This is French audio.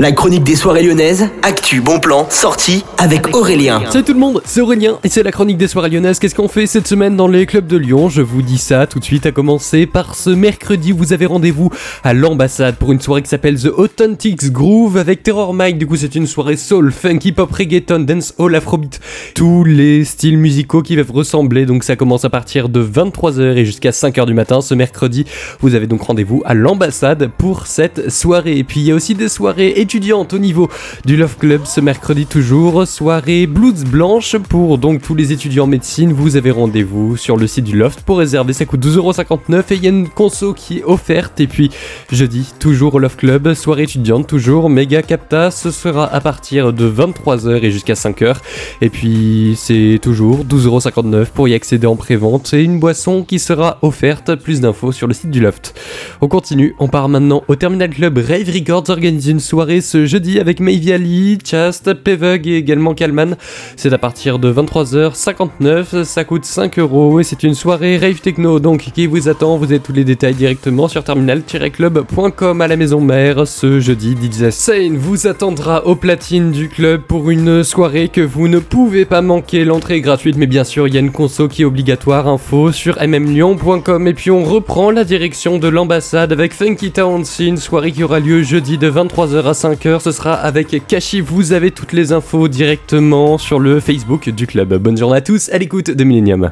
La chronique des soirées lyonnaises, actu, bon plan, sortie avec Aurélien. Salut tout le monde, c'est Aurélien et c'est la chronique des soirées lyonnaises. Qu'est-ce qu'on fait cette semaine dans les clubs de Lyon? Je vous dis ça tout de suite à commencer par ce mercredi. Vous avez rendez-vous à l'ambassade pour une soirée qui s'appelle The Authentics Groove avec Terror Mike. Du coup, c'est une soirée soul, funky pop, reggaeton, dance hall, afrobeat. Tous les styles musicaux qui peuvent ressembler. Donc ça commence à partir de 23h et jusqu'à 5h du matin ce mercredi. Vous avez donc rendez-vous à l'ambassade pour cette soirée. Et puis il y a aussi des soirées au niveau du Love Club ce mercredi toujours. Soirée Blues Blanche pour donc tous les étudiants en médecine. Vous avez rendez-vous sur le site du Loft pour réserver. Ça coûte 12,59€ et il y a une conso qui est offerte. Et puis jeudi, toujours au Love Club, soirée étudiante toujours. Méga Capta, ce sera à partir de 23h et jusqu'à 5h. Et puis c'est toujours 12,59€ pour y accéder en pré-vente et une boisson qui sera offerte. Plus d'infos sur le site du Loft. On continue, on part maintenant au Terminal Club Rave Records organise une soirée ce jeudi avec Mayviali, Chast, Pevug et également Kalman. C'est à partir de 23h59, ça coûte 5 euros et c'est une soirée rave techno donc qui vous attend. Vous avez tous les détails directement sur terminal-club.com à la maison mère. Ce jeudi, DJ Sane vous attendra au platine du club pour une soirée que vous ne pouvez pas manquer. L'entrée est gratuite, mais bien sûr, il y a une conso qui est obligatoire. Info sur mmlyon.com et puis on reprend la direction de l'ambassade avec Funky Town. C'est une soirée qui aura lieu jeudi de 23h à 5 5h, ce sera avec Kashi. Vous avez toutes les infos directement sur le Facebook du club. Bonne journée à tous à l'écoute de Millennium.